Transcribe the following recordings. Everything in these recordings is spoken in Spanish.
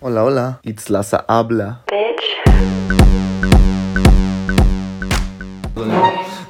Hola, hola. Itzlaza habla.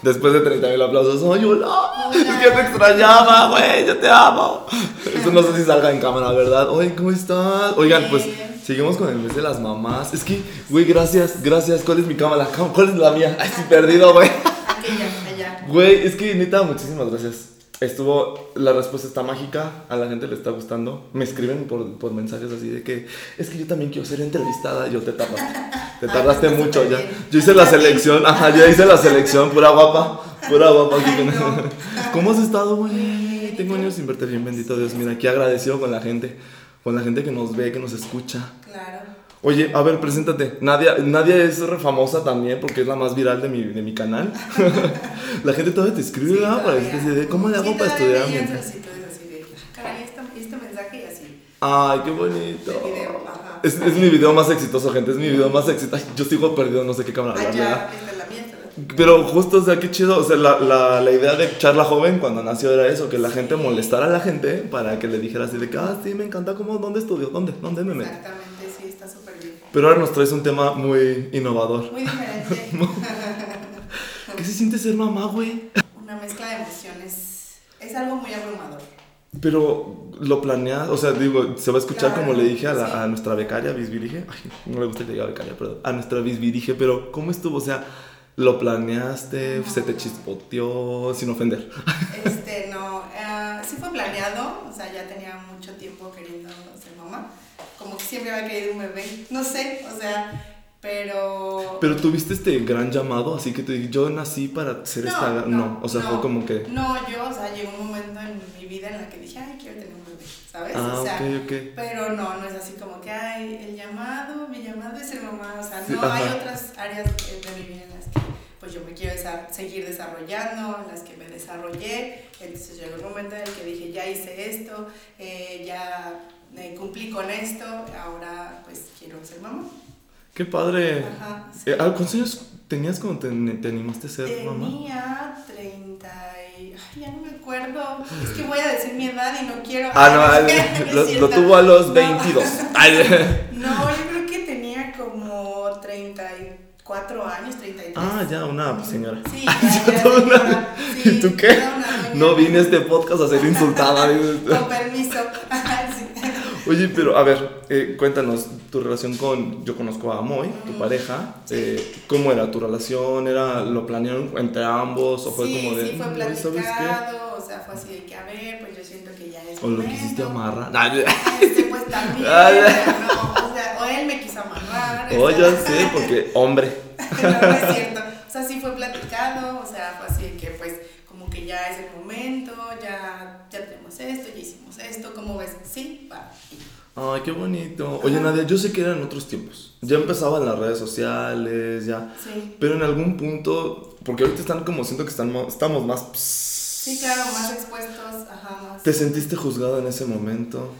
Después de 30 mil aplausos, ¡ay, hola! Es que te extrañaba, güey, yo te amo. Eso no sé si salga en cámara, ¿verdad? Oye, ¿cómo estás? Oigan, pues seguimos con el mes de las mamás. Es que, güey, gracias, gracias. ¿Cuál es mi cámara? ¿Cuál es la mía? Ay, estoy perdido, güey. Aquella, allá. Güey, es que neta, muchísimas gracias. Estuvo, la respuesta está mágica, a la gente le está gustando. Me escriben por, por mensajes así de que es que yo también quiero ser entrevistada. Yo te tardaste, te tardaste mucho ya. Yo hice la selección, ajá, yo hice la selección, pura guapa, pura guapa. aquí Ay, no. ¿Cómo has estado, güey? Tengo años sin verte bien, bendito Dios. Mira, aquí agradecido con la gente, con la gente que nos ve, que nos escucha. Claro. Oye, a ver, preséntate. Nadia, Nadia es re famosa también porque es la más viral de mi, de mi canal. la gente todavía te escribe, Sí, ¿verdad? Para todavía. decirte así de, ¿cómo le hago Sí, para estudiar? así de, ah, caray, este, este mensaje y así. Ay, qué bonito. El video, ajá. Es, es mi video más exitoso, gente. Es mi video más exitoso. Yo sigo perdido, no sé qué cámara Ah. Pero justo, o sea, qué chido. O sea, la, la, la idea de Charla Joven cuando nació era eso, que la gente molestara a la gente para que le dijera así de que, ah, sí, me encanta cómo, ¿dónde estudio? ¿Dónde? ¿Dónde me meto? Pero ahora nos traes un tema muy innovador. Muy diferente. ¿Qué se siente ser mamá, güey? Una mezcla de emociones. Es algo muy abrumador. Pero lo planeas, o sea, digo, se va a escuchar Claro, como le dije a, la- sí. a nuestra becaria, Bisbirige. Ay, no le gusta que diga becaria, perdón. A nuestra Bisbirige, pero ¿cómo estuvo? O sea, ¿lo planeaste? ¿Se te chispoteó? Sin ofender. Este, no, eh, sí fue planeado, o sea, ya tenía mucho tiempo queriendo ser mamá. Como que siempre había querido un bebé, no sé, o sea, pero... Pero tuviste este gran llamado, así que te dije, yo nací para ser No, esta. No, o sea, no. fue como que. No, yo, o sea, llegó un momento en mi vida en la que dije, ay, quiero tener un bebé, ¿sabes? Ah, o sea, pero no, no es así como que, ay, el llamado, mi llamado es ser mamá, o sea, Sí, no, hay otras áreas de de mi vida pues yo me quiero desa- seguir desarrollando, las que me desarrollé, entonces llegó el momento en el que dije, ya hice esto, eh, ya eh, cumplí con esto, ahora pues quiero ser mamá. Qué padre. Ajá, sí. Eh, ah, ¿Cuántos años tenías cuando te, te animaste a ser mamá? Tenía 30 y... Ay, ya no me acuerdo. Es que voy a decir mi edad y no quiero... Ah, no, lo, lo tuvo a los No. 22. Ay, No, yo creo que tenía como 34 años, 33. ah, ya, una señora. Sí, ya, ya, Toda una-. Sí, ¿Y tú qué? No vine a este podcast a ser insultada. Con permiso. Oye, pero a ver, eh, cuéntanos tu relación con. Yo conozco a Moy, tu Mm, pareja. eh, ¿Cómo era tu relación? ¿Era, ¿Lo planearon entre ambos? ¿O fue sí, como de.? sí, fue "Mm, ¿sabes qué? platicado, o sea, fue así de que, a ver, pues yo siento que ya es ¿O lo quisiste amarrar? Ay, Este, pues también, Ah, no, o sea, o él me quiso amarrar. Oh, o ya sea, sé, porque hombre. no, no es cierto. O sea, sí fue platicado, o sea, fue así de que pues ya es el momento, ya, ya tenemos esto, ya hicimos esto, ¿cómo ves? Sí, va. Ay, qué bonito. Oye, Nadia, yo sé que eran otros tiempos. Ya empezaban las redes sociales, ya. Sí. Pero en algún punto, porque ahorita están como, siento que están, mo- estamos más... Sí, claro, más expuestos, ajá, más. ¿Te sentiste juzgada en ese momento?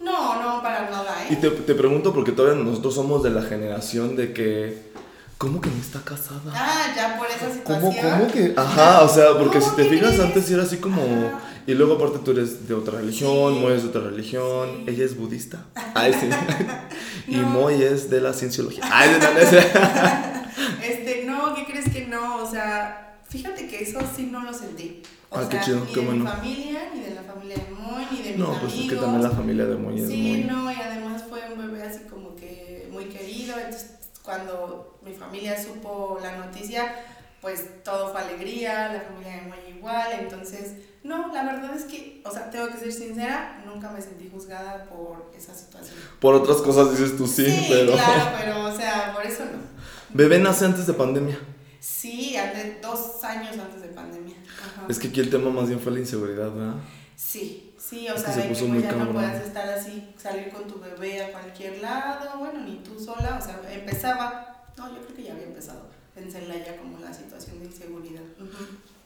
No, no, para nada, Y ¿eh? te, te pregunto porque todavía nosotros somos de la generación de que... ¿Cómo que no está casada? Ah, ya por esa situación. ¿Cómo, cómo que? Ajá, o sea, porque si te ¿qué fijas antes era así como... Ajá. Y luego aparte tú eres de otra religión, Sí. Moy es de otra religión, Sí. ella es budista. Ay, sí. y. Moy es de la cienciología. Ay, de la Este, no, ¿qué crees que no? O sea, fíjate que eso sí no lo sentí. O Ah, qué sea, chido, ni qué de bueno. mi familia, ni de la familia de Moy, ni de mis No, amigos. pues es que también la familia de Moy es Sí, muy... no, y además fue un bebé así como que muy querido. Entonces, cuando mi familia supo la noticia, pues todo fue alegría, la familia de Moy igual. Entonces, no, la verdad es que, o sea, tengo que ser sincera, nunca me sentí juzgada por esa situación. Por otras cosas dices tú sí, pero... claro, pero, o sea, por eso no. Bebé nace antes de pandemia. Sí, antes, dos años antes de pandemia. Ajá. Es que aquí el tema más bien fue la inseguridad, ¿verdad? Sí, sí, o Es que sea, se de puso que muy pues, ya no puedas estar así, salir con tu bebé a cualquier lado, bueno, ni tú sola, o sea, empezaba, no, yo creo que ya había empezado, en la ya como la situación de inseguridad.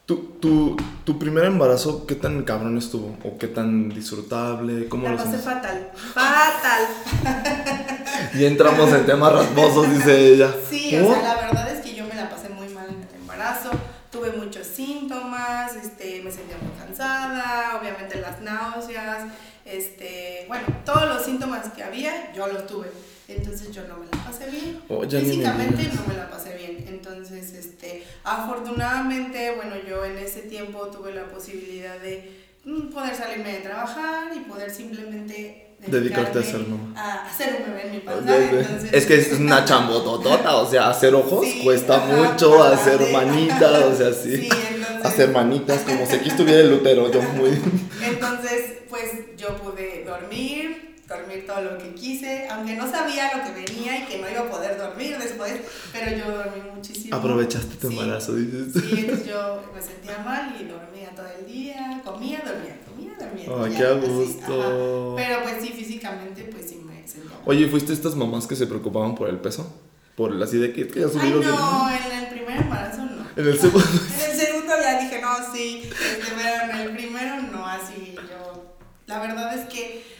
¿Tu, tu, tu primer embarazo, ¿qué tan cabrón estuvo? ¿O qué tan disfrutable? ¿Cómo La lo pasé fatal, fatal. Y entramos en temas rasposos, dice ella. Sí, o ¿Oh? sea, la verdad es que yo me la pasé muy mal en el embarazo, tuve muchos síntomas, este, me sentía muy cansada, obviamente las náuseas, este, bueno, todos los síntomas que había, yo lo tuve. Entonces yo no me la pasé bien. Oh, Físicamente no me la pasé bien. Entonces, este, afortunadamente, bueno, yo en ese tiempo tuve la posibilidad de mm, poder salirme de trabajar y poder simplemente Dedicarte a ser mamá. A hacer un bebé en mi panza. Entonces, Es que es una chambototota, o sea, hacer ojos Sí, cuesta ajá, mucho, ajá, hacer manitas, o sea, sí. Sí, entonces- Hacer manitas, como si aquí estuviera el útero, yo muy... Entonces, pues yo pude dormir, dormir todo lo que quise, aunque no sabía lo que venía y que no iba a poder dormir después, pero yo dormí muchísimo. Aprovechaste tu Sí. embarazo, dices. Sí, entonces yo me sentía mal y dormía todo el día, comía, dormía, comía, dormía. Ay, qué a gusto. Pero pues sí, físicamente pues sí me sentía mal. Oye, ¿fuiste estas mamás que se preocupaban por el peso? Por así de que, que ya subí Ay, los no, en el primer embarazo no. En el segundo. En el segundo ya dije, no, sí, este, pero en el primero no, así yo. La verdad es que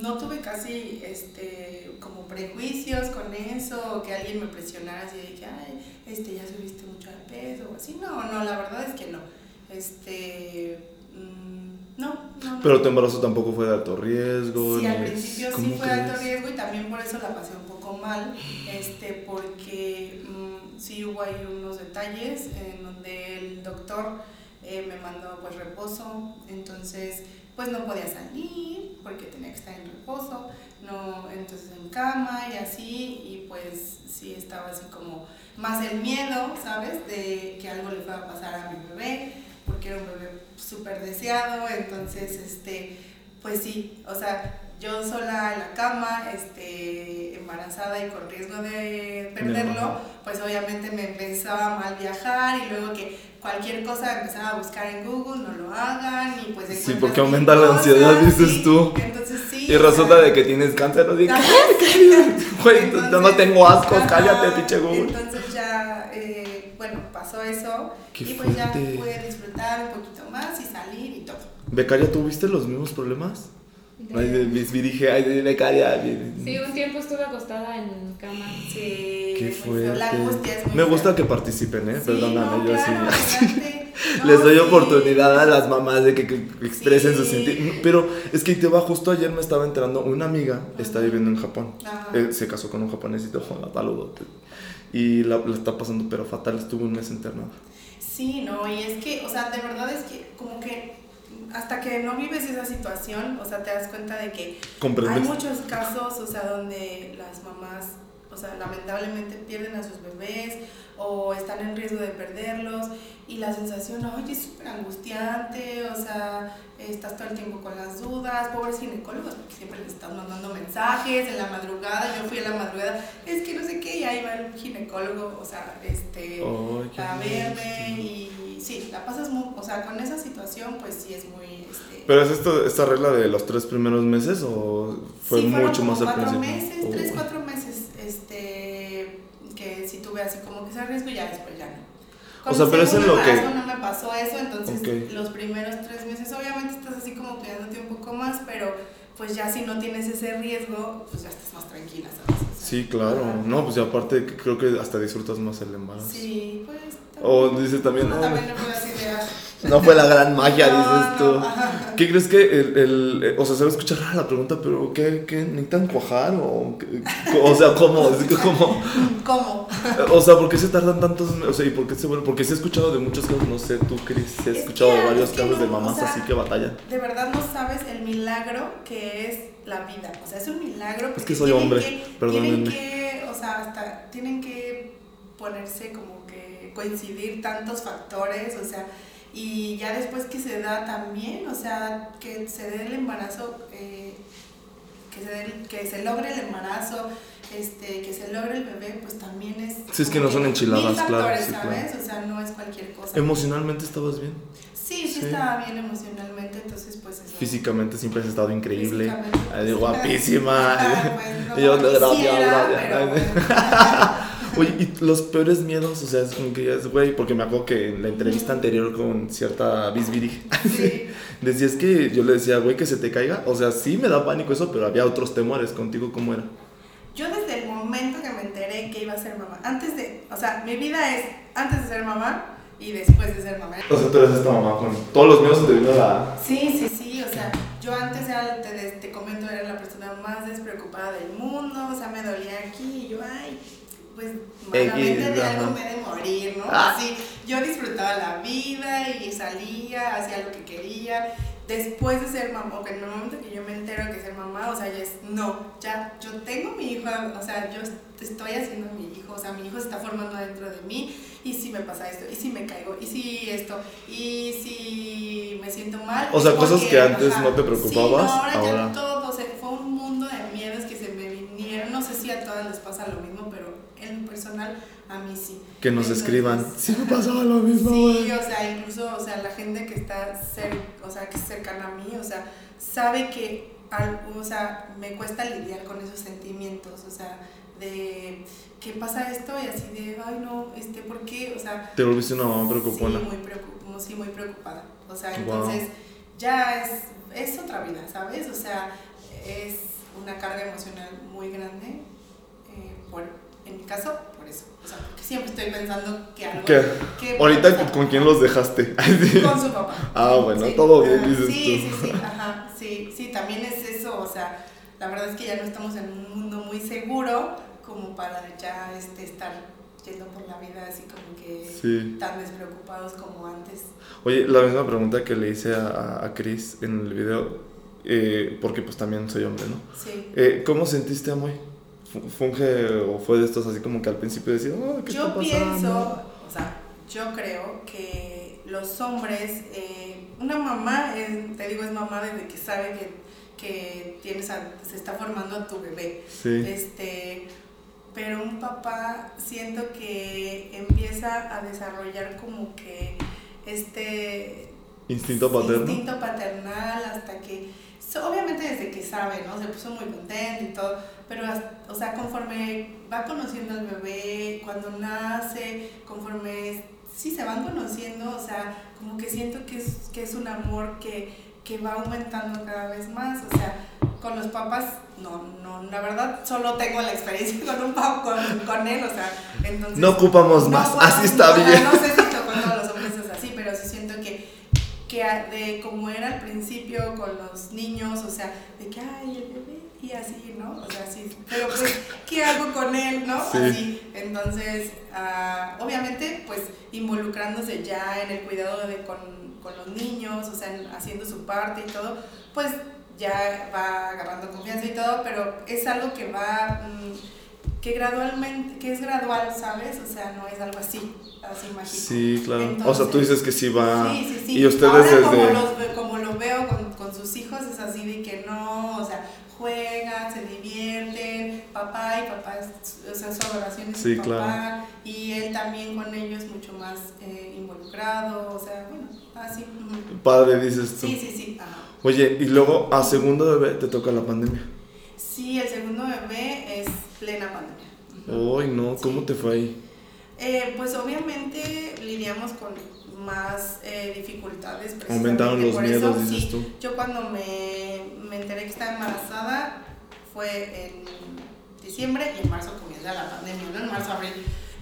no tuve casi este, como prejuicios con eso, o que alguien me presionara así de que, ay, este, ya subiste mucho de peso, o así. No, no, la verdad es que no. Este, mm, no, no. Pero no. tu embarazo tampoco fue de alto riesgo. Sí, al ni- principio sí ¿cómo fue alto crees? riesgo y también por eso la pasé un poco mal, este, porque mm, sí hubo ahí unos detalles en donde el doctor eh, me mandó pues reposo, entonces pues no podía salir porque tenía que estar en reposo, no, entonces en cama y así, y pues sí estaba así como más el miedo, ¿sabes? De que algo le fuera a pasar a mi bebé, porque era un bebé súper deseado, entonces este pues sí, o sea, yo sola en la cama, este, embarazada y con riesgo de perderlo, pues obviamente me empezaba mal viajar y luego que cualquier cosa empezaba a buscar en Google, no lo hagan y pues Sí, porque aumenta la ansiedad, dices sí. tú. Entonces sí. Y o resulta de que tienes cáncer, no digas, Ajá, güey, más tengo asco, ajá, cállate, pinche Google. Entonces ya, eh, bueno, pasó eso Qué y pues ya fuerte. pude disfrutar un poquito más y salir y todo. Becaria, ¿tuviste los mismos problemas? Ay, de- vi- vi- dije, ay, de Becaria. Sí, un tiempo estuve acostada en cama. Sí, Qué feo. La fuerte. angustia es muy Me gusta que participen, ¿eh? Sí, Perdóname, no, yo claro. No, Les doy sí. oportunidad a las mamás de que, expresen sus Sí. sentimientos. Pero es que te va, justo ayer me estaba enterando, una amiga está Ajá. viviendo en Japón. Ajá. Eh, se casó con un japonesito, la saludo. Y la, la está pasando, pero fatal, estuvo un mes internada. Sí, no, y es que, o sea, de verdad es que como que hasta que no vives esa situación, o sea, te das cuenta de que hay muchos casos, o sea, donde las mamás, o sea, lamentablemente pierden a sus bebés o están en riesgo de perderlos y la sensación, oye, es súper angustiante, o sea, estás todo el tiempo con las dudas, pobres ginecólogos, porque siempre les están mandando mensajes en la madrugada, yo fui a la madrugada, es que no sé qué, y ahí va el ginecólogo, o sea, este qué a verme y sí, la pasas muy, o sea, con esa situación pues sí es muy, este... ¿Pero es esto, esta regla de los tres primeros meses o fue sí, mucho más al principio? meses, Oh, tres, cuatro meses, así como que ese riesgo y ya después ya no. O sea, pero es en lo que- no me pasó eso, entonces los primeros tres meses obviamente estás así como cuidándote un poco más, pero pues ya si no tienes ese riesgo, pues ya estás más tranquila, ¿sabes? O sea, Sí, claro. No, pues y aparte creo que hasta disfrutas más el embarazo. Sí, pues... O dice también, no, también le puede así de... ah, No fue la gran magia, No, dices tú. no. ¿Qué crees que el, el- eh, o sea, se va a escuchar rara la pregunta, pero ¿qué, qué necesitan cuajar o o sea, cómo, Es cómo, ¿Cómo? o sea, ¿por qué se tardan tantos, o sea, y por qué se vuelve? Porque sí he escuchado de muchos casos, no sé, tú Cris, he Es escuchado que- de varios es que casos de no, mamás o sea, así que batallan. De verdad no sabes el milagro que es la vida. O sea, es un milagro. porque que soy hombre, que- perdónenme. Tienen que, o sea, hasta tienen que ponerse como coincidir tantos factores, o sea, y ya después que se da también, o sea, que se dé el embarazo, eh, que, se dé que se logre el embarazo, este, que se logre el bebé, pues también es... Sí, es que no son enchiladas, claro, factores, sí, claro. ¿sabes? O sea, no es cualquier cosa. ¿Emocionalmente estabas bien? Sí, sí, Sí. estaba bien emocionalmente, entonces pues eso. Físicamente siempre has estado increíble. Físicamente, Ay, pues, guapísima. pues, no Y yo, gracias, quisiera, gracias. pero, bueno. Oye, y los peores miedos, o sea, es como que ya es, güey, porque me acuerdo que en la entrevista anterior con cierta Bisbiri, Sí. decías que yo le decía, güey, que se te caiga. O sea, sí me da pánico eso, pero había otros temores contigo, ¿cómo era? Yo desde el momento que me enteré que iba a ser mamá, antes de, o sea, mi vida es antes de ser mamá y después de ser mamá. O sea, tú eres esta mamá con todos los miedos se te vino la. Sí, sí, sí, o sea, yo antes era, te, te comento, era la persona más despreocupada del mundo, o sea, me dolía aquí y yo, ay, pues malamente de algo me de morir, ¿no? Ah. Así, yo disfrutaba la vida y salía, hacía lo que quería. Después de ser mamá, o que en el momento que yo me entero que ser mamá, o sea, ya es, no, ya, yo tengo mi hijo, o sea, yo estoy haciendo mi hijo, o sea, mi hijo se está formando dentro de mí, y si me pasa esto, y si me caigo, y si esto, y si me siento mal. O sea, es cosas porque, que antes ajá, no te preocupabas, Sí, no, ahora, ahora. ya todo, o sea, fue un mundo de miedos que se me vinieron, no sé si a todas les pasa lo mismo, personal, a mí sí. Que nos Entonces, escriban. Sí me pasaba lo mismo, Sí, o sea, incluso, o sea, la gente que está o sea, que es cercana a mí, o sea, sabe que, al, o sea, me cuesta lidiar con esos sentimientos, o sea, de qué pasa esto y así de, ay no, este, ¿por qué? O sea, Te volviste una mamá preocupona. Sí, muy, preocup sí, muy preocupada. O sea, Wow. entonces ya es, es otra vida, ¿sabes? O sea, es una carga emocional muy grande. eh, por, en mi caso, por eso. O sea, porque siempre estoy pensando que algo. ¿Qué? que Ahorita, ¿con quién los dejaste? Con su papá. Ah, bueno, Sí. todo bien, Ah, dices sí, tú. Sí, sí, ajá, sí, sí, también es eso, o sea, la verdad es que ya no estamos en un mundo muy seguro como para ya este, estar yendo por la vida así como que Sí. tan despreocupados como antes. Oye, la misma pregunta que le hice a, a, a Chris en el video, eh, porque pues también soy hombre, ¿no? Sí. Eh, ¿Cómo sentiste a Moy? Fu- ¿Funge o fue de estos así como que al principio decía, oh, ¿qué Yo está pasando? pienso, o sea, yo creo que los hombres, eh, una mamá, es- te digo, es mamá desde que sabe que, que tienes a- se está formando a tu bebé. Sí, Este, pero un papá siento que empieza a desarrollar como que este instinto paterno. instinto paternal hasta que obviamente desde que sabe, ¿no? Se puso muy contento y todo, pero o sea, conforme va conociendo al bebé, cuando nace, conforme sí se van conociendo, o sea, como que siento que es, que es un amor que, que va aumentando cada vez más, o sea, con los papás, no, no, la verdad, solo tengo la experiencia con un papá, con, con él, o sea, entonces... No ocupamos más, bueno, así está bien. No sé si con todos los hombres es así, pero sí siento que, que de como era al principio con los niños, o sea, de que, ay, el bebé, y así, ¿no? O sea, sí, pero pues, ¿qué hago con él, no? Sí. Así, entonces, ah, obviamente, pues, involucrándose ya en el cuidado de, con, con los niños, o sea, en- haciendo su parte y todo, pues, ya va agarrando confianza y todo, pero es algo que va... mm, que gradualmente, que es gradual, ¿sabes? O sea, no es algo así, así mágico. Sí, claro. o sea, Entonces- tú dices que sí va. Sí, sí, sí. Y ustedes Ahora, desde. como, los como lo veo con, con sus hijos, es así de que no, o sea, juegan, se divierten, papá y papá, o sea, su adoración es Sí, papá, claro. y él también con ellos mucho más eh, involucrado, o sea, bueno, así. Padre, dices tú. Sí, sí, sí. ajá. Oye, y luego a segundo bebé te toca la pandemia. Sí, el segundo bebé plena pandemia. Uy, no, ¿cómo Sí. te fue ahí? Eh, pues obviamente lidiamos con más eh, dificultades. Aumentaron los por miedos, eso. dices Sí, tú. Yo cuando me, me enteré que estaba embarazada fue en diciembre y en marzo comienza la pandemia, ¿no? En marzo, abril.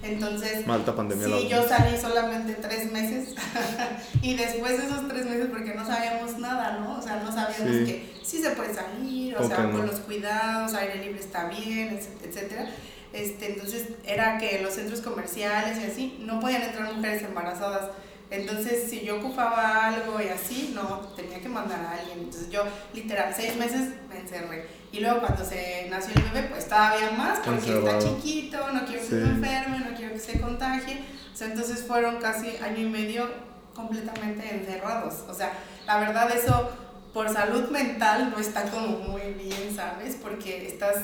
Entonces, Malta pandemia. sí, yo salí solamente tres meses y después de esos tres meses porque no sabíamos nada, ¿no? O sea, no sabíamos Sí. que sí se puede salir, o sea, no. con los cuidados, aire libre está bien, etc- etcétera. Este, entonces era que los centros comerciales y así no podían entrar mujeres embarazadas. Entonces, si yo ocupaba algo y así, no, tenía que mandar a alguien. Entonces, yo, literal, seis meses me encerré. Y luego, cuando se nació el bebé, pues todavía más, porque Encerrado. está chiquito, no quiero que Sí. se enferme, no quiero que se contagie. O sea, entonces fueron casi año y medio completamente encerrados. O sea, la verdad, eso por salud mental no está como muy bien, ¿sabes? Porque estás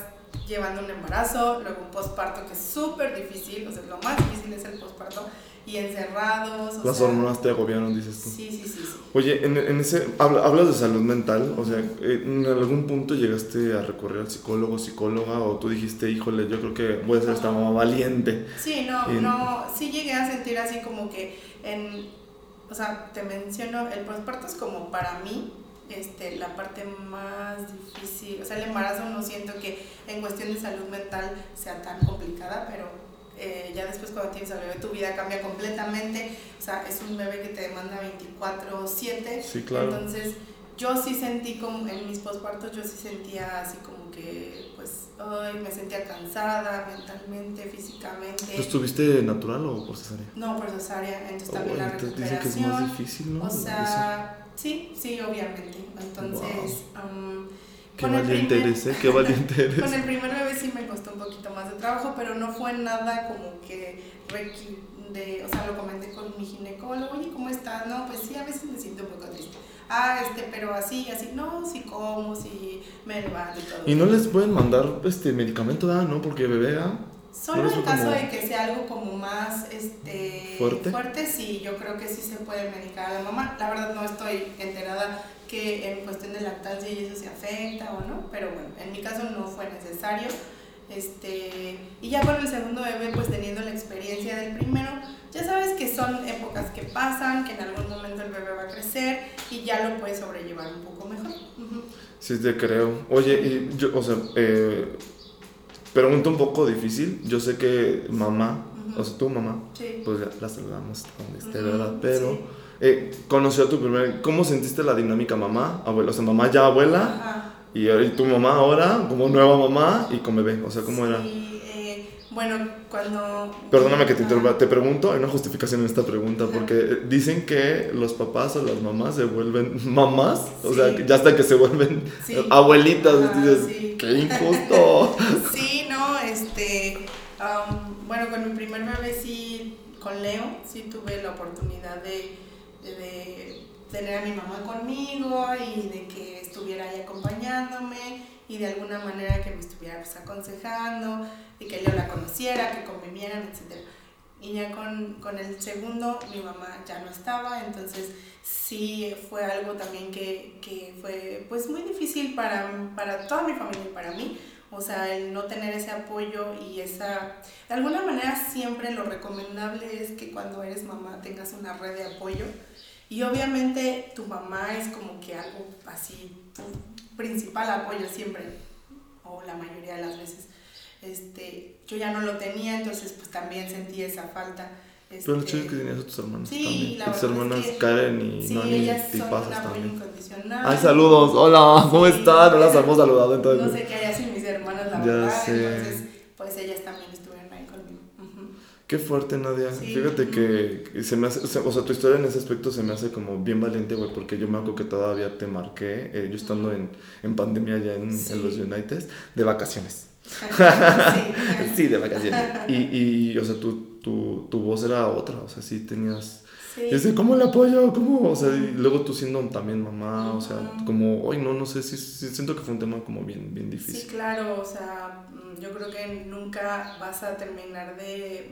llevando un embarazo, luego un posparto que es súper difícil, o sea, lo más difícil es el posparto, y encerrados. O Las sea, hormonas te agobiaron, dices tú. Sí, sí, sí. sí. Oye, en, en ese, habla- hablas de salud mental, o sea, eh, ¿en algún punto llegaste a recurrir al psicólogo, psicóloga, o tú dijiste, híjole, yo creo que voy a ser esta mamá valiente? Sí, no, no, sí llegué a sentir así como que en, o sea, te menciono, el posparto es como para mí, este, la parte más difícil, o sea, el embarazo no siento que en cuestión de salud mental sea tan complicada, pero eh, ya después cuando tienes al bebé tu vida cambia completamente, o sea, es un bebé que te demanda 24/7, Sí, claro. entonces yo sí sentí como en mis pospartos, yo sí sentía así como que, pues, ay, me sentía cansada mentalmente, físicamente. ¿Tú estuviste natural o por cesárea? No, por cesárea, entonces Oh, también la dicen recuperación. que es más difícil, ¿no? O sea, sí, sí, obviamente. Entonces, um, Qué con valiente primer- eres, ¿eh? Qué valiente eres. con el primer bebé sí me costó un poquito más de trabajo, pero no fue nada como que requi- de, o sea, lo comenté con mi ginecólogo, oye, ¿cómo estás? No, pues sí, a veces me siento un poco triste. Ah, este, pero así, así, no, sí como, sí me levanto y todo. Y no les pueden mandar este medicamento, ¿ah? ¿no? Porque bebé, ¿ah? Solo ¿No en caso como- de que sea algo como más este, ¿Fuerte? sí, yo creo que sí se puede medicar a la mamá. La verdad no estoy enterada que en cuestión de lactancia y eso se afecta o no, pero bueno, en mi caso no fue necesario. Este, y ya con el segundo bebé, pues teniendo la experiencia del primero, ya sabes que son épocas que pasan, que en algún momento el bebé va a crecer y ya lo puedes sobrellevar un poco mejor. Sí, te creo. Oye, y yo, o sea, eh, pregunta un poco difícil. Yo sé que mamá, Ujú. o sea, tu mamá, Sí. pues ya la saludamos donde esté, Ujú, ¿verdad? Pero sí. Eh, conoció a tu primer. ¿Cómo sentiste la dinámica mamá, abuela? O sea, mamá ya abuela Ajá. y, tu mamá ahora como nueva mamá y con bebé. O sea, ¿cómo era? Sí, eh, bueno, cuando... Perdóname que te Ah, interrumpa, te pregunto, hay una justificación en esta pregunta, porque eh, dicen que los papás o las mamás se vuelven mamás, o sea, Sí. que ya hasta que se vuelven Sí. abuelitas, Ajá, dices, sí. qué injusto. Sí, no, este... am, bueno, con mi primer bebé sí, con Leo, sí tuve la oportunidad de, de- tener a mi mamá conmigo y de que estuviera ahí acompañándome y de alguna manera que me estuviera pues, aconsejando y que Leo la conociera, que convivieran, etc. Y ya con, con el segundo mi mamá ya no estaba, entonces sí fue algo también que, que fue pues muy difícil para, para toda mi familia y para mí. O sea, el no tener ese apoyo y esa... De alguna manera siempre lo recomendable es que cuando eres mamá tengas una red de apoyo. Y obviamente tu mamá es como que algo así, tu principal apoyo siempre, o la mayoría de las veces. Este, yo ya no lo tenía, entonces pues también sentí esa falta. Pero lo este, chido es que tenías a tus hermanos Sí, también. la tus verdad es hermanas que- Karen y Sí, Nani ellas son también. incondicional. Ay, saludos, hola, ¿cómo Sí. están? No las hemos saludado entonces. No sé qué haría sin mis hermanas, la Ya verdad. sé. Entonces, pues ellas también estuvieron ahí conmigo. Ujú. Qué fuerte, Nadia. Sí. Fíjate que se me hace, o sea, tu historia en ese aspecto se me hace como bien valiente, güey, porque yo me acuerdo que todavía te marqué, eh, yo estando en, en pandemia allá en, Sí. en los United, de vacaciones. sí. Sí, de vacaciones. Y, y o sea, tu, tu, tu voz era otra, o sea, sí tenías... Sí. Y decía, ¿cómo le apoyo? ¿Cómo? O sea, y luego tú siendo también mamá, o sea, como, hoy no, no sé, sí, sí, siento que fue un tema como bien, bien Sí, difícil. claro, o sea, mm, yo creo que nunca vas a terminar de,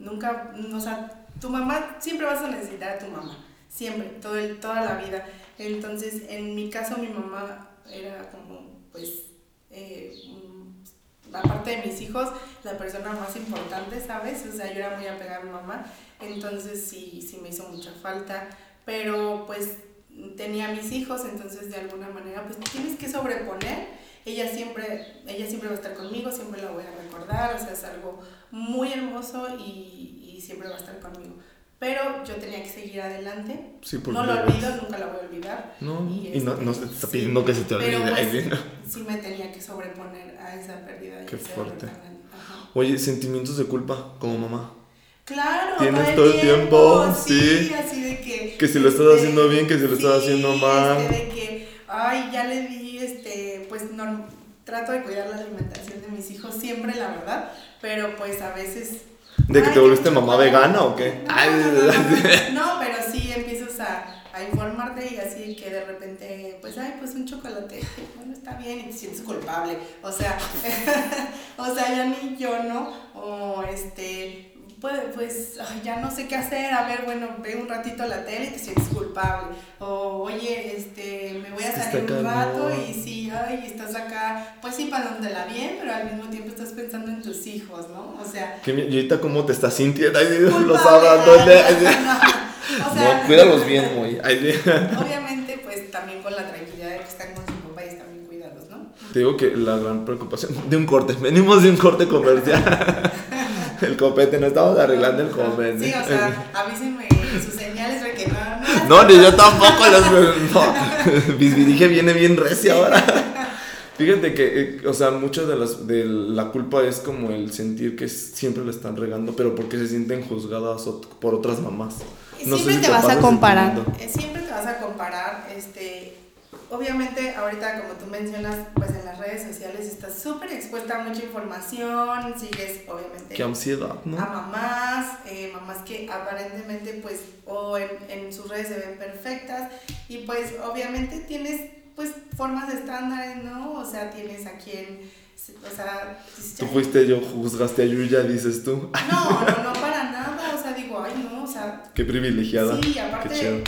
nunca, o sea, tu mamá, siempre vas a necesitar a tu mamá, siempre, todo toda la vida. Entonces, en mi caso, mi mamá era como, pues, eh, mm, aparte de mis hijos, la persona más importante, ¿sabes? O sea, yo era muy apegada a mi mamá, entonces sí, sí me hizo mucha falta, pero pues tenía mis hijos, entonces de alguna manera pues tienes que sobreponer. Ella siempre, ella siempre va a estar conmigo, siempre la voy a recordar, o sea, es algo muy hermoso y, y siempre va a estar conmigo. Pero yo tenía que seguir adelante. Sí, porque... No lo olvido, nunca la voy a olvidar. No, Y y no, este, no se te está sí, pidiendo que se te olvide. pero, pues, sí, no. Sí me tenía que sobreponer a esa pérdida. Qué fuerte. Oye, sentimientos de culpa como mamá. Claro, Tienes todo el tiempo, sí, sí. así de que Que si lo estás haciendo bien, que si lo estás haciendo mal. Este, de que, ay, ya le di, este, pues no, trato de cuidar la alimentación de mis hijos siempre, la verdad, pero pues a veces. ¿De que te volviste mamá vegana o qué? No, pero sí empiezas a, a informarte y así que de repente, pues, ay, pues un chocolate, bueno, está bien y te sientes culpable. O sea, o sea, ya ni yo, ¿no? O este, pues, pues ay, ya no sé qué hacer, a ver, bueno, ve un ratito la tele y te sientes culpable. O, oye, este, me voy a salir un rato y sí, ay, estás acá, pues sí, pasándola bien, pero al mismo tiempo estás pensando en tus hijos, ¿no? O sea, y ahorita cómo te estás sintiendo, Ay, Dios, los culpable, abandoné. Dios. no, o sea, No, cuídalos bien, Dios. Obviamente, pues también con la tranquilidad de que están con su papá y están bien cuidados, ¿no? Te digo que la gran preocupación de un corte, venimos de un corte comercial. el copete, no estamos arreglando el copete. Sí, o sea, avísenme sus señales de que no, no No, ni yo tampoco. Los, no. Bisbirige viene bien recia ahora. Fíjate que, eh, o sea, mucho de, las, de la culpa es como el sentir que siempre le están regando, pero porque se sienten juzgadas por otras mamás. No sé siempre si te te vas a comparar. eh, Siempre te vas a comparar. Este, obviamente, ahorita, como tú mencionas, pues en las redes sociales estás súper expuesta a mucha información. Sigues, obviamente, Qué ansiedad, a ¿no? mamás, eh, mamás que aparentemente, pues, o en, en sus redes se ven perfectas. Y pues, obviamente, tienes, pues, formas estándares, ¿no? O sea, tienes a quien. O sea, Tú "Ay, fuiste yo, juzgaste a Yuya, dices tú. No, no, no, para nada. O sea, digo, ay, no, o sea, Qué privilegiada. Sí, Qué aparte,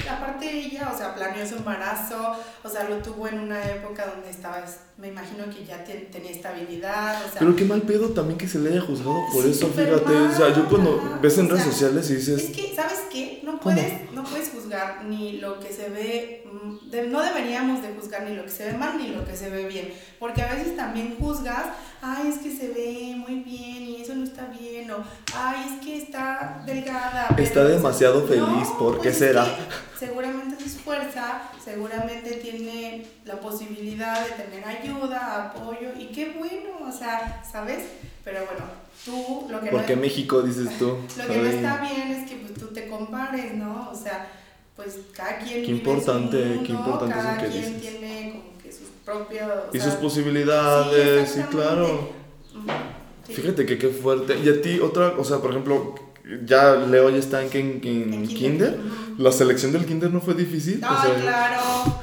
planeó su embarazo, o sea, lo tuvo en una época donde estaba, me imagino que ya te- tenía estabilidad, o sea, Pero qué mal pedo también que se le haya juzgado por Sí, eso, fíjate. O sea, yo mal, cuando ves en O redes sea, sociales y dices, es que, ¿sabes qué? No ¿Cómo? puedes, no puedes juzgar ni lo que se ve, mm, de- no deberíamos de juzgar ni lo que se ve mal ni lo que se ve bien, porque a veces también juzgas, ay, es que se ve muy bien y eso no está bien, o ay, es que está delgada. pero, Está demasiado feliz, no, ¿por qué pues es será? seguramente es fuerza, seguramente tiene la posibilidad de tener ayuda, apoyo, y qué bueno, o sea, ¿sabes? Pero bueno, tú lo que ¿por qué no México dices tú? lo que no está bien es que pues, tú te compares, ¿no? O sea, pues cada quien Qué importante, su mundo, qué importante eso cada que quien dices. tiene como que sus propios... o Y sea, sus posibilidades, sí, claro. Sí. Fíjate que qué fuerte. Y a ti, otra, o sea, por ejemplo, ya Leo ya está en, en, en En kinder. ujú. La selección del kinder no fue difícil. No, o sea, claro.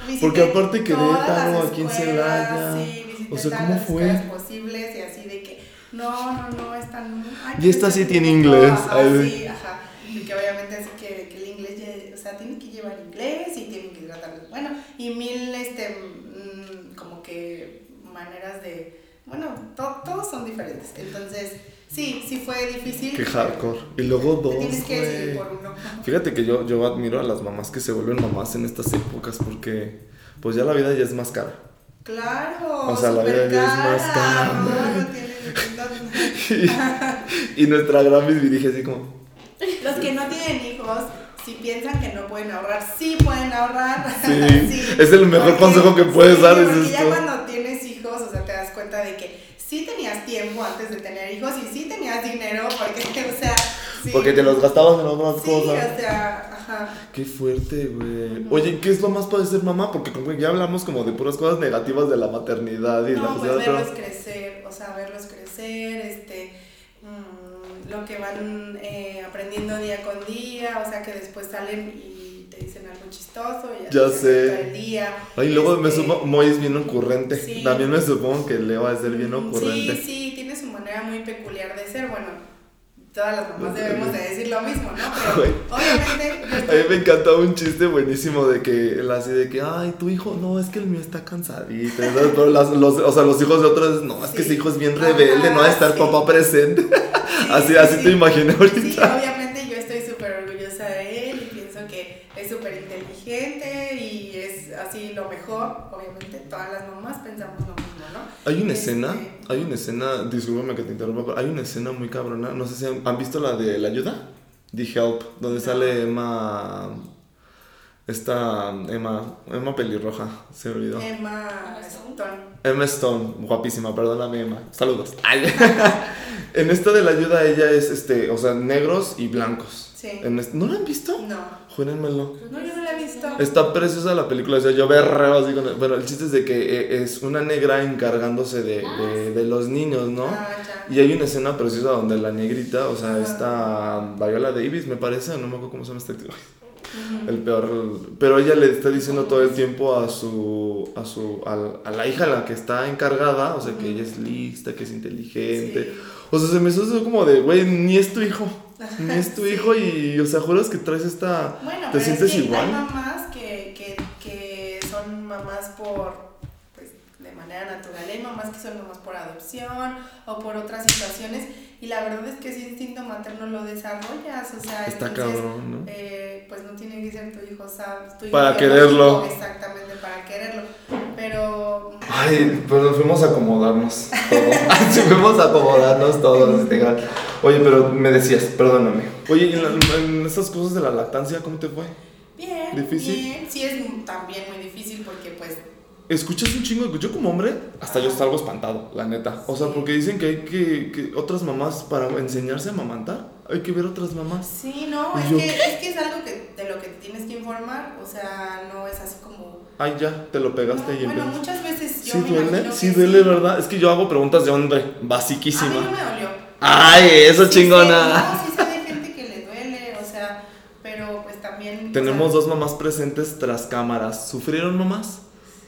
visité porque aparte Querétaro, aquí en Celaya. Sí, O sea, ¿cómo fue? posibles y así de que no, no, no, están. ay, Y esta sí tiene inglés, ay. sí, ajá. Y que obviamente es que, que el inglés, ya- o sea, tienen que llevar inglés y tienen que tratar bueno, y mil, este, mm, como que maneras de. Bueno, to- todos son diferentes. Entonces, sí, sí fue difícil. Qué hardcore. Y luego dos, tienes que decidir por uno. Fíjate que yo, yo admiro a las mamás que se vuelven mamás en estas épocas porque pues ya la vida ya es más cara. Claro. O sea, la vida ya es más cara. No, no tiene- Y, y nuestra gran dirige así como, Los que no tienen hijos, si piensan que no pueden ahorrar, sí pueden ahorrar. Sí, es el mejor consejo que puedes dar, dices ya cuando tienes cuenta de que sí tenías tiempo antes de tener hijos y sí tenías dinero, porque, o sea, sí. porque te los gastabas en otras Sí, cosas. o sea, ajá. Qué fuerte, güey. Ujú. Oye, ¿qué es lo más para ser mamá? Porque como ya hablamos como de puras cosas negativas de la maternidad y la No, pues sociedad, pero- verlos crecer, o sea, verlos crecer, este, mm, lo que van eh, aprendiendo día con día, o sea, que después salen y te dicen algo chistoso y Ya sé. el día. Ay, luego me este, supo, Moy es bien ocurrente. Sí. También me supongo que Leo va a ser bien ocurrente. Sí, sí, tiene su manera muy peculiar de ser, bueno. Todas las mamás debemos de decir lo mismo, ¿no? Pero obviamente A mí me encantaba un chiste buenísimo de que él así de que, ay, tu hijo, no, es que el mío está cansadito. Pero las- los, o sea, los hijos de otros, no, es que Sí. ese hijo es bien Ajá, rebelde, no va a estar sí. papá presente. Sí, así, sí, así sí. te imaginé Sí, ahorita. obviamente yo estoy súper orgullosa de él y pienso que es súper inteligente y es así Obviamente todas las mamás pensamos lo mismo, ¿no? Hay una Este, escena, hay una escena, discúlpame que te interrumpa, pero hay una escena muy cabrona, no sé si han, ¿han visto la de La Ayuda? The Help, donde sale Emma, esta Emma, Emma pelirroja, se me olvidó. Emma Stone. Emma Stone, guapísima, perdóname Emma, saludos. Ay. en esta de La Ayuda ella es, este, o sea, negros y blancos. Sí. En este- ¿No la han visto? No. Júrenmelo. No, yo no la he visto. Está preciosa la película, o sea, yo berreo así con... Bueno, el chiste es de que eh, es una negra encargándose de, de, de los niños, ¿no? Ah. Y hay una escena preciosa donde la negrita, o sea, esta Viola Davis, me parece, no me acuerdo cómo se llama actriz, Ujú. el peor, pero ella le está diciendo todo el tiempo a su, a su, a, a la hija a la que está encargada, o sea, que ella es lista, que es inteligente, Sí. o sea, se me hizo como de, güey, ni es tu hijo, es tu Sí. hijo y, o sea, juras que traes esta, Bueno, ¿te pero sientes es que igual? hay mamás que, que, que son mamás por, pues, de manera natural. Hay mamás que son mamás por adopción o por otras situaciones. Y la verdad es que ese instinto materno lo desarrollas. O sea, Está entonces, cabrón, ¿no? eh, pues no tiene que ser tu hijo, o sea, tu hijo Para quererlo. Exactamente, para quererlo. Pero. Ay, pues nos fuimos a acomodarnos todos. sí, fuimos a acomodarnos todos, integral. Oye, pero me decías, perdóname. Oye, ¿y en, la- en esas cosas de la lactancia cómo te fue? Bien, ¿Difícil? bien. Sí, es también muy difícil porque, pues, Escuchas un chingo, yo como hombre, hasta yo salgo espantado, la neta. O sea, porque dicen que hay que, que otras mamás, para enseñarse a amamantar, hay que ver otras mamás. sí, no, es yo- que, es que es algo que, de lo que te tienes que informar. O sea, no es así como. Ay, ya, te lo pegaste No, y bueno, empiezas. muchas veces yo Sí me duele, sí duele, sí. ¿verdad? Es que yo hago preguntas de hombre, A mí basiquísima. no me dolió. Ay, eso Sí chingona. no, sí sé de gente que le duele, o sea, pero pues también. o Tenemos sea, dos mamás presentes tras cámaras. ¿Sufrieron mamás?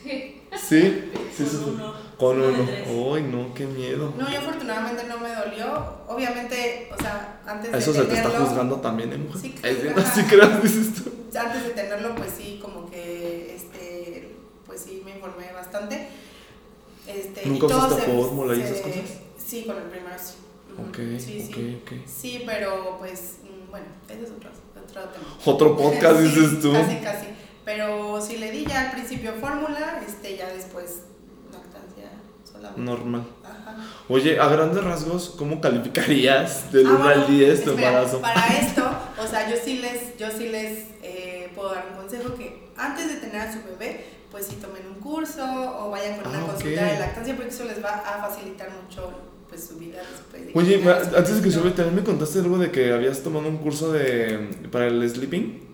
Sí. Sí, sí, Con uno. Con Uno de. Ay, no, qué miedo. No, yo afortunadamente no me dolió. Obviamente, o sea, antes A eso de se te está juzgando también, ¿eh, mujer? Sí, Ay, sí, ajá. no, sí creas, dices tú. Antes de tenerlo, pues sí, como que, este, pues sí, me informé bastante. Este, ¿Nunca usaste fórmula y se- esas cosas? Sí, con el primero sí. Ujú, Ok, sí, ok, sí. ok. Sí, pero pues, mm, bueno, ese es otro, otro tema. Otro podcast, Sí, dices tú. Casi, casi. Pero sí le di ya al principio fórmula, este, ya después lactancia solamente. Normal. Ajá. Oye, a grandes rasgos, ¿cómo calificarías del Ah, 1 bueno, al 10 tu embarazo? Para esto, o sea, yo sí les, yo sí les eh, puedo dar un consejo que antes de tener a su bebé, pues sí tomen un curso o vayan con una Ah, ok. consulta de lactancia porque eso les va a facilitar mucho pues su vida después de Oye, antes de que sube, también me contaste algo de que habías tomado un curso de para el sleeping,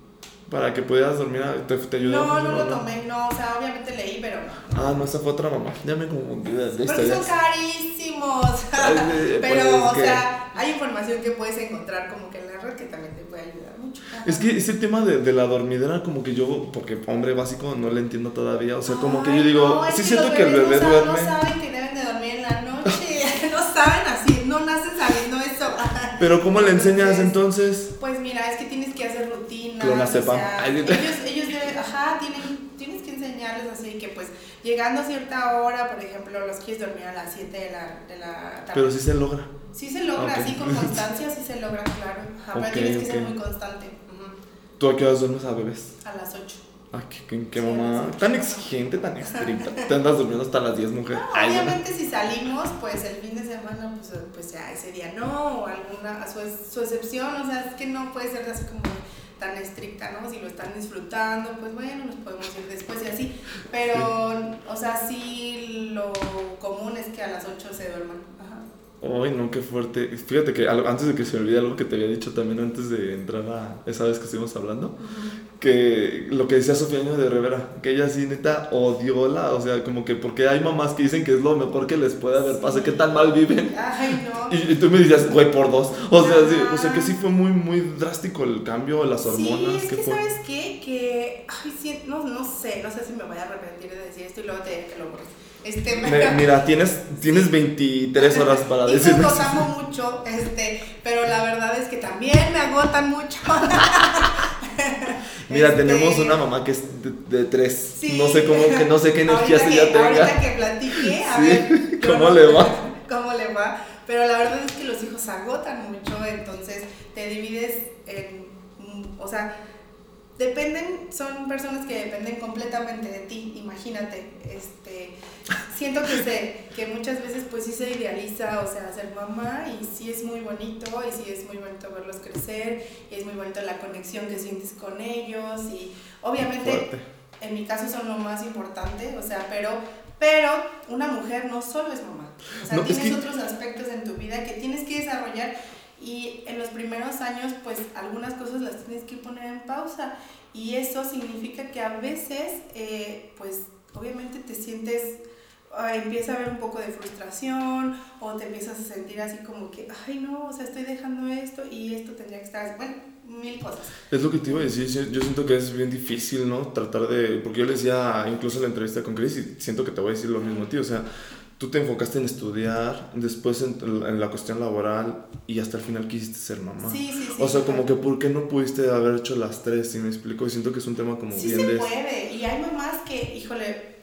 para que pudieras dormir, te, te ayudó. No, no lo tomé, no, o sea, obviamente leí, pero no. Ah, no, esa fue otra mamá. Ya me confundí de, Porque son historias. carísimos. Ay, Pero, pues, es o que- sea, hay información que puedes encontrar como que en la red que también te puede ayudar mucho. Es que ese tema de, de la dormidera, como que yo, porque hombre básico, no le entiendo todavía. O sea, como que yo Ay, digo, no, sí siento que el bebé duerme. No saben que deben de dormir en la Pero ¿cómo le enseñas entonces? Pues mira, es que tienes que hacer rutinas. O sea, Ay, ellos, ellos deben, ajá, tienen, tienes que enseñarles así que pues llegando a cierta hora, por ejemplo, los quieres dormir a las 7 de la, de la tarde. Pero sí se logra. Sí se logra, Ok. así con constancia, sí se logra, claro. Ajá, Ok, pero tienes que ser muy constante. ¿Tú a qué horas duermes a bebés? A las 8. Ay, qué, qué- qué Sí, mamá. Tan exigente, tan estricta. Te andas durmiendo hasta las 10, mujer. No, Ay, no. obviamente si salimos, pues el fin de semana, pues, pues ya ese día no, o alguna, a su, su excepción, o sea, es que no puede ser así como tan estricta, ¿no? Si lo están disfrutando, pues bueno, nos podemos ir después y así, pero, o sea, sí lo común es que a las 8 se duerman. Ay, no, qué fuerte. Fíjate que antes de que se me olvide algo que te había dicho también antes de entrar a esa vez que estuvimos hablando, que lo que decía Sofía de Rivera, que ella sí neta odió la, o sea, como que porque hay mamás que dicen que es lo mejor que les puede haber pasado, que tan mal viven. Ay, no. Y, y tú me decías, güey, por dos. O sea, sí, o sea que sí fue muy, muy drástico el cambio, las hormonas. Sí, es ¿qué que fue? sabes qué, que, ay, sí, no, no sé, no sé si me voy a arrepentir de decir esto y luego te diré que lo borres. Este, Me- mira, tienes, tienes 23 horas para decirme. los amo mucho, este, pero la verdad es que también me agotan mucho. Mira, Este, tenemos una mamá que es de, de tres. sí. No sé cómo, que no sé qué energía se ya que- Ahorita tenga. que platique, a Sí, ver. ¿cómo no- le va? ¿Cómo le va? Pero la verdad es que los hijos agotan mucho, entonces te divides en, o sea, dependen, son personas que dependen completamente de ti, imagínate, este, siento que se, que muchas veces pues sí se idealiza, o sea, ser mamá y sí es muy bonito y sí es muy bonito verlos crecer y es muy bonito la conexión que sientes con ellos y obviamente en mi caso son lo más importante, o sea, pero, pero una mujer no solo es mamá, o sea, No, es tienes que- otros aspectos en tu vida que tienes que desarrollar y en los primeros años pues algunas cosas las tienes que poner en pausa y eso significa que a veces eh, pues obviamente te sientes ah, empieza a haber un poco de frustración o te empiezas a sentir así como que ay no o sea estoy dejando esto y esto tendría que estar así". bueno mil cosas Es lo que te iba a decir, yo siento que es bien difícil, ¿no? Tratar de, porque yo le decía incluso en la entrevista con Chris y siento que te voy a decir lo mismo ti, o sea, tú te enfocaste en estudiar, después en, en la cuestión laboral y hasta el final quisiste ser mamá. sí sí sí o sea, como que ¿por qué no pudiste haber hecho las tres? Si me explico, y siento que es un tema como Sí bien se de... puede, y hay mamás que, híjole,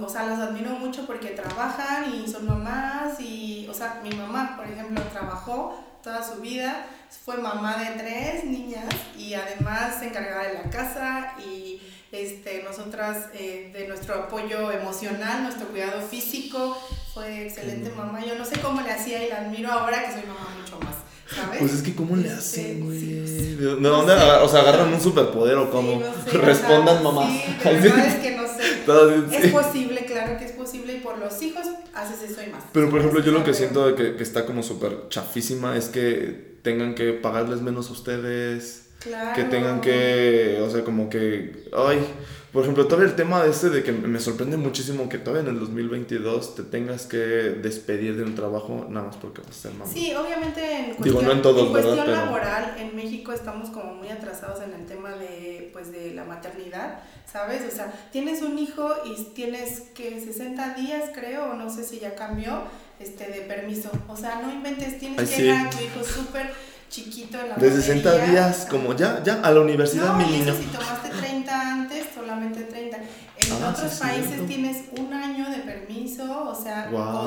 o sea, las admiro mucho porque trabajan y son mamás y, o sea, mi mamá, por ejemplo, trabajó toda su vida, fue mamá de tres niñas y además se encargaba de la casa y este, nosotras eh, de nuestro apoyo emocional, nuestro cuidado físico, fue excelente mamá. Yo no sé cómo le hacía y la admiro ahora que soy mamá mucho más. ¿sabes? Pues es que, ¿cómo le Este, hacen, güey? sí, ¿De pues, de no dónde sé. agar- O sea, agarran un superpoder o Sí, cómo? no sé, Respondan, ajá, mamás. Sí, es que no sé. Es sí. posible, claro que es posible, y por los hijos haces eso y más. Pero por ejemplo, yo lo que siento de que, que está como súper chafísima es que tengan que pagarles menos a ustedes. Claro. Que tengan que, o sea, como que, ay, por ejemplo, todavía el tema de este de que me sorprende muchísimo que todavía en el 2022 te tengas que despedir de un trabajo nada más porque vas a ser mamá. Sí, obviamente en cuestión, Digo, no en todos, en cuestión ¿verdad? Pero- laboral en México estamos como muy atrasados en el tema de pues de la maternidad, ¿sabes? O sea, tienes un hijo y tienes que 60 días, creo, o no sé si ya cambió, este de permiso. O sea, no inventes, tienes Ay, que sí. dejar a tu hijo súper chiquito en la De 60 guardería. días, como ya, ya, a la universidad, No, mi niño. si tomaste 30 antes, solamente 30. En Ah, otros sí, países cierto. tienes un año de permiso, o sea, Guau. o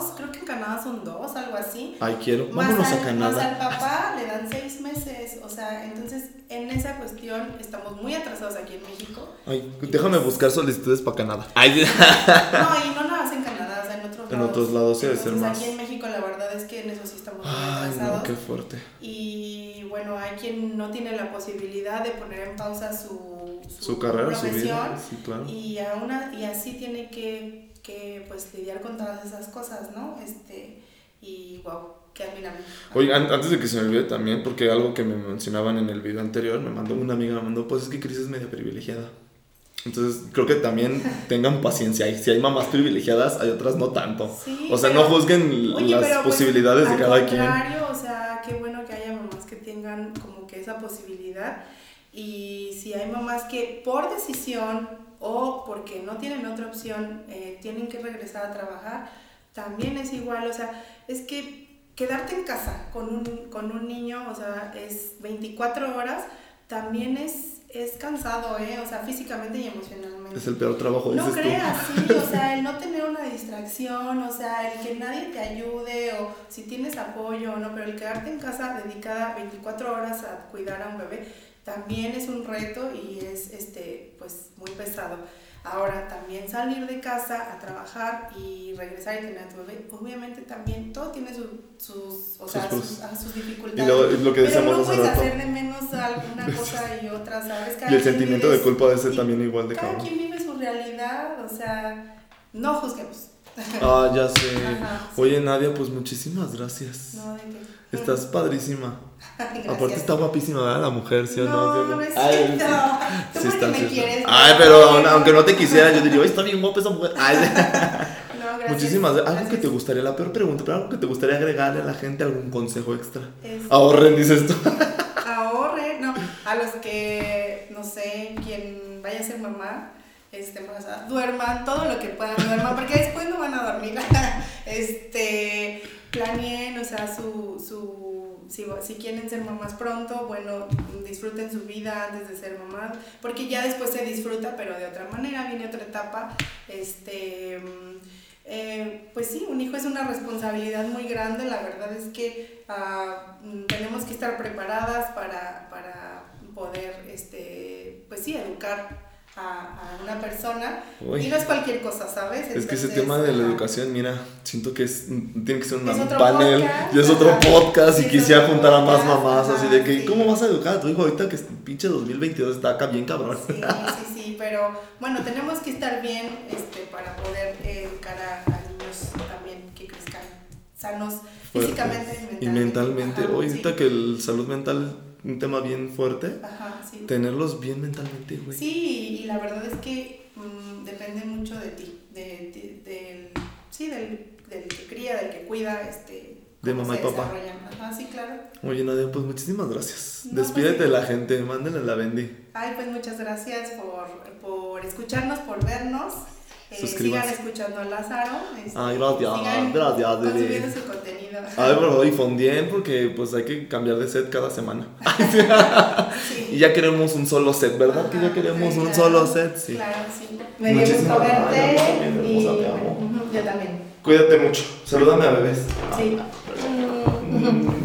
dos, creo que en Canadá son dos, algo así. Ay, quiero, Más vámonos al, a más Canadá. al papá le dan seis meses, o sea, entonces en esa cuestión estamos muy atrasados aquí en México. Ay, déjame buscar solicitudes para Canadá. Ay, No, y no nada más en Canadá, en otros En lados. otros lados sí debe ser más. Aquí en México la verdad es que en eso sí estamos Ay, atrasados. no, qué fuerte. Y bueno, hay quien no tiene la posibilidad de poner en pausa su, Su carrera, su profesión vida. Sí, claro. y, aún a- y así tiene que, que pues lidiar con todas esas cosas, ¿no? Este, y wow, qué admirable. Oigan, antes de que se me olvide también, porque algo que me mencionaban en el video anterior, me mandó una amiga, me mandó, pues es que Cris es media privilegiada. Entonces, creo que también tengan paciencia. Y si hay mamás privilegiadas, hay otras no tanto. Sí, o sea, pero- no juzguen Oye, las pero, pues, posibilidades de al cada quien. contrario, o sea, qué bueno que haya mamás que tengan como que esa posibilidad. Y si hay mamás que por decisión o porque no tienen otra opción eh, tienen que regresar a trabajar, también es igual. O sea, es que quedarte en casa con un, con un niño, o sea, es 24 horas, también es, es cansado, ¿eh? O sea, físicamente y emocionalmente. Es el peor trabajo, No creas, tú. sí, o sea, el no tener una distracción, o sea, el que nadie te ayude o si tienes apoyo o no, pero el quedarte en casa dedicada 24 horas a cuidar a un bebé también es un reto y es este pues muy pesado. Ahora también salir de casa a trabajar y regresar y tener a tu bebé, obviamente también todo tiene su- sus, o sea, sus, ah, sus Y dificultades. lo, es lo que pero no puedes hacer de menos alguna cosa y otra, ¿sabes? Cada Y el sentimiento vive de culpa debe ser y también igual de cada cabrón. quien vive su realidad, o sea, no juzguemos. Ah, ya sé. Ajá, sí. Oye, Nadia, pues muchísimas gracias. No, de que. Estás padrísima. Aparte está guapísima, ¿verdad? La mujer, ¿sí o no? No, ¿Sí o no es Ay, cierto. Tú Sí porque me quieres. Ay, pero aun- aunque no te quisiera, yo diría, "Ay, está bien guapa esa mujer. Ay, No, gracias. muchísimas gracias. Algo que te gustaría, la peor pregunta, pero algo que te gustaría agregarle a la gente, algún consejo extra. Es- Ahorren, dices tú. ahorre, no, a los que, no sé, quien vaya a ser mamá, este, pues, duerman todo lo que puedan, duerman, porque después no van a dormir. este, planeen, o sea, su, su, si, si quieren ser mamás pronto, bueno, disfruten su vida antes de ser mamás, porque ya después se disfruta, pero de otra manera, viene otra etapa, este... eh, pues sí, un hijo es una responsabilidad muy grande, la verdad es que ah, tenemos que estar preparadas para, para poder, este, pues sí, educar a, a una persona Uy. y no es cualquier cosa, ¿sabes? Es que ese Entonces, tema de la ajá. educación, mira, siento que es, tiene que ser un panel podcast, y es otro ajá. podcast y es quisiera juntar a más mamás así de ajá, que, sí. ¿cómo vas a educar a tu hijo ahorita que es pinche 2022 está acá bien cabrón? Sí, sí, sí, pero bueno, tenemos que estar bien este, para poder educar a, a niños también que crezcan sanos físicamente Y mentalmente, Ajá, hoy sí. ahorita que el salud mental, un tema bien fuerte, Ajá, sí. tenerlos bien mentalmente, güey. Sí, y la verdad es que mm, depende mucho de ti, de, de- del, sí, del, del que cría, del que cuida, este, De mamá y papá. Ajá, sí, claro. Oye, Nadia, pues muchísimas gracias. No, Despídete pues, de la gente, mándenle la bendy. Ay, pues muchas gracias por, por escucharnos, por vernos. Suscríbanse. sigan escuchando a Lázaro. este, Ay, gracias, sigan gracias. Consumiendo su contenido. Ay, bro, y fondien porque pues hay que cambiar de set cada semana. Sí. Y ya queremos un solo set, ¿verdad? Que ya Ajá, queremos sí, un claro. solo set, sí. Claro, sí. Me dio gusto Muchísimas verte. y, hermosa, te amo. Ujú, yo también. Cuídate mucho. Salúdame a bebés. Sí. Mm.